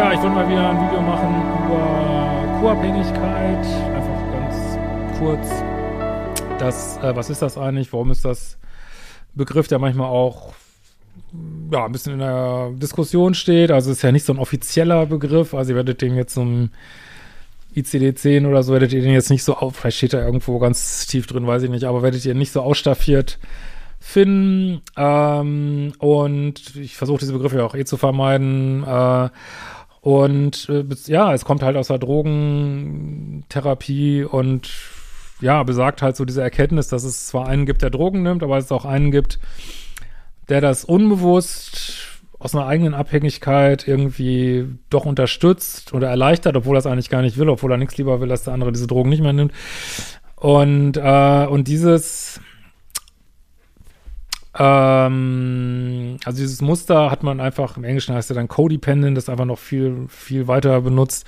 Ja, ich wollte mal wieder ein Video machen über Co-Abhängigkeit. Einfach ganz kurz. Das, äh, was ist das eigentlich? Warum ist das Begriff, der manchmal auch ja, ein bisschen in der Diskussion steht? Also ist ja nicht so ein offizieller Begriff. Also ihr werdet den jetzt zum ICD-10 oder so, werdet ihr den jetzt nicht so auf, vielleicht steht da irgendwo ganz tief drin, weiß ich nicht, aber werdet ihr nicht so ausstaffiert finden. Ähm, und ich versuche diese Begriffe ja auch eh zu vermeiden. Äh, und äh, ja, es kommt halt aus der Drogentherapie und ja, besagt halt so diese Erkenntnis, dass es zwar einen gibt, der Drogen nimmt, aber es auch einen gibt, der das unbewusst aus einer eigenen Abhängigkeit irgendwie doch unterstützt oder erleichtert, obwohl er es eigentlich gar nicht will, obwohl er nichts lieber will, dass der andere diese Drogen nicht mehr nimmt. Und, äh, und dieses, ähm, also dieses Muster hat man einfach, im Englischen heißt er dann Codependent, das einfach noch viel, viel weiter benutzt,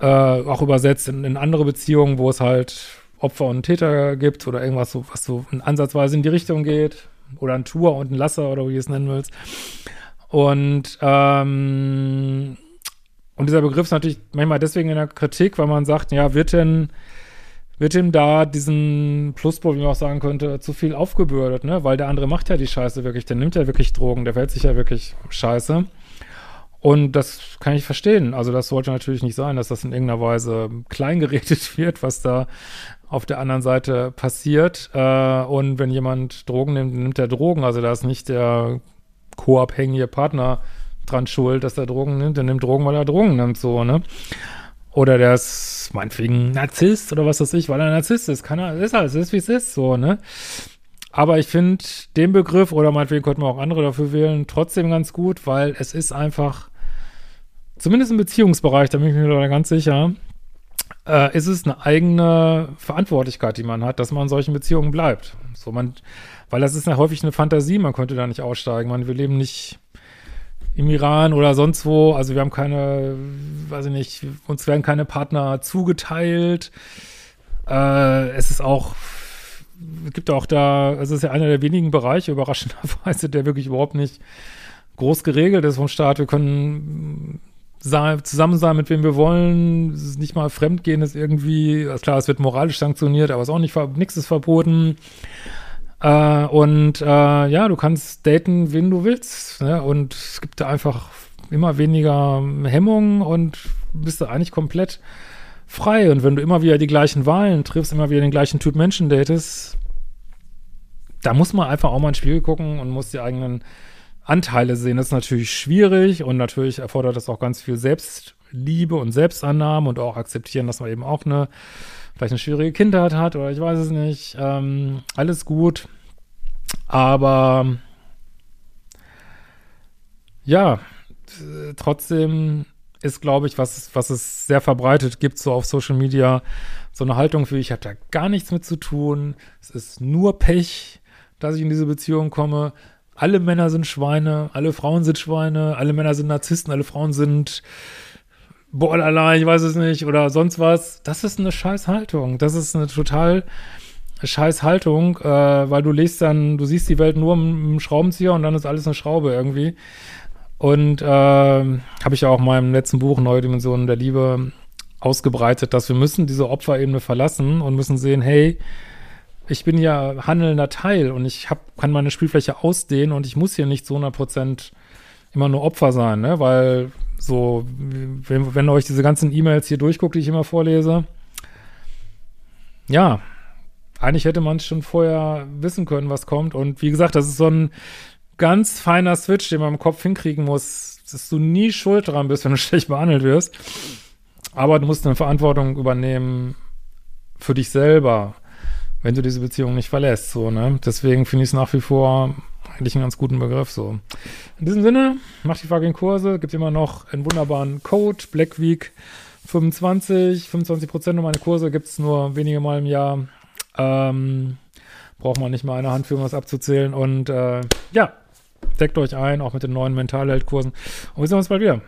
äh, auch übersetzt in, in andere Beziehungen, wo es halt Opfer und Täter gibt oder irgendwas so, was so ansatzweise in die Richtung geht. Oder ein Tour und ein Lasser oder wie du es nennen willst. Und, ähm, und dieser Begriff ist natürlich manchmal deswegen in der Kritik, weil man sagt, ja, wird denn wird ihm da diesen Pluspol, wie man auch sagen könnte, zu viel aufgebürdet, ne? Weil der andere macht ja die Scheiße wirklich, der nimmt ja wirklich Drogen, der fällt sich ja wirklich Scheiße. Und das kann ich verstehen. Also das sollte natürlich nicht sein, dass das in irgendeiner Weise kleingeredet wird, was da auf der anderen Seite passiert. Äh, und wenn jemand Drogen nimmt, nimmt er Drogen. Also da ist nicht der co-abhängige Partner dran schuld, dass er Drogen nimmt. Der nimmt Drogen, weil er Drogen nimmt, so, ne? Oder der ist meinetwegen Narzisst oder was weiß ich, weil er Narzisst ist. Kann er, ist alles, ist wie es ist, so, ne? Aber ich finde den Begriff, oder meinetwegen könnten wir auch andere dafür wählen, trotzdem ganz gut, weil es ist einfach, zumindest im Beziehungsbereich, da bin ich mir da ganz sicher, äh, ist es eine eigene Verantwortlichkeit, die man hat, dass man in solchen Beziehungen bleibt. So man, weil das ist ja häufig eine Fantasie, man könnte da nicht aussteigen. Man, wir leben nicht im Iran oder sonst wo. Also wir haben keine, weiß ich nicht, uns werden keine Partner zugeteilt. Äh, es ist auch, es gibt auch da, es ist ja einer der wenigen Bereiche, überraschenderweise, der wirklich überhaupt nicht groß geregelt ist vom Staat. Wir können zusammen sein, mit wem wir wollen. Es ist nicht mal Fremdgehen ist irgendwie, klar, es wird moralisch sanktioniert, aber es ist auch nicht, nichts ist verboten. Äh, und äh, ja, du kannst daten, wen du willst. Ne? Und es gibt da einfach immer weniger Hemmungen und bist da eigentlich komplett frei. Und wenn du immer wieder die gleichen Wahlen triffst, immer wieder den gleichen Typ Menschen datest, da muss man einfach auch mal ein Spiel gucken und muss die eigenen Anteile sehen. Das ist natürlich schwierig und natürlich erfordert das auch ganz viel Selbstliebe und Selbstannahme und auch akzeptieren, dass man eben auch eine vielleicht eine schwierige Kindheit hat oder ich weiß es nicht. Ähm, alles gut. Aber ja, trotzdem ist, glaube ich, was, was es sehr verbreitet gibt, so auf Social Media, so eine Haltung für, ich habe da gar nichts mit zu tun. Es ist nur Pech, dass ich in diese Beziehung komme. Alle Männer sind Schweine, alle Frauen sind Schweine, alle Männer sind Narzissten, alle Frauen sind Borderline, ich weiß es nicht, oder sonst was. Das ist eine scheiß Haltung. Das ist eine total scheiß Haltung, äh, weil du legst dann, du siehst die Welt nur im, Schraubenzieher und dann ist alles eine Schraube irgendwie. Und äh, habe ich ja auch in meinem letzten Buch Neue Dimensionen der Liebe ausgebreitet, dass wir müssen diese Opferebene verlassen und müssen sehen, hey, ich bin ja handelnder Teil und ich hab, kann meine Spielfläche ausdehnen und ich muss hier nicht zu 100 Prozent immer nur Opfer sein, ne? Weil so, wenn, wenn ihr euch diese ganzen E-Mails hier durchguckt, die ich immer vorlese, ja, eigentlich hätte man schon vorher wissen können, was kommt. Und wie gesagt, das ist so ein ganz feiner Switch, den man im Kopf hinkriegen muss, dass du nie schuld dran bist, wenn du schlecht behandelt wirst. Aber du musst eine Verantwortung übernehmen für dich selber, wenn du diese Beziehung nicht verlässt. So, ne? Deswegen finde ich es nach wie vor eigentlich einen ganz guten Begriff. So. In diesem Sinne, mach die fucking Kurse, gibt immer noch einen wunderbaren Code, Black Week 25, 25 Prozent um meine Kurse gibt es nur wenige Mal im Jahr. Ähm, braucht man nicht mal eine Hand für was abzuzählen. Und äh, ja, deckt euch ein, auch mit den neuen Mentalheld-Kursen. Und wir sehen uns bald wieder.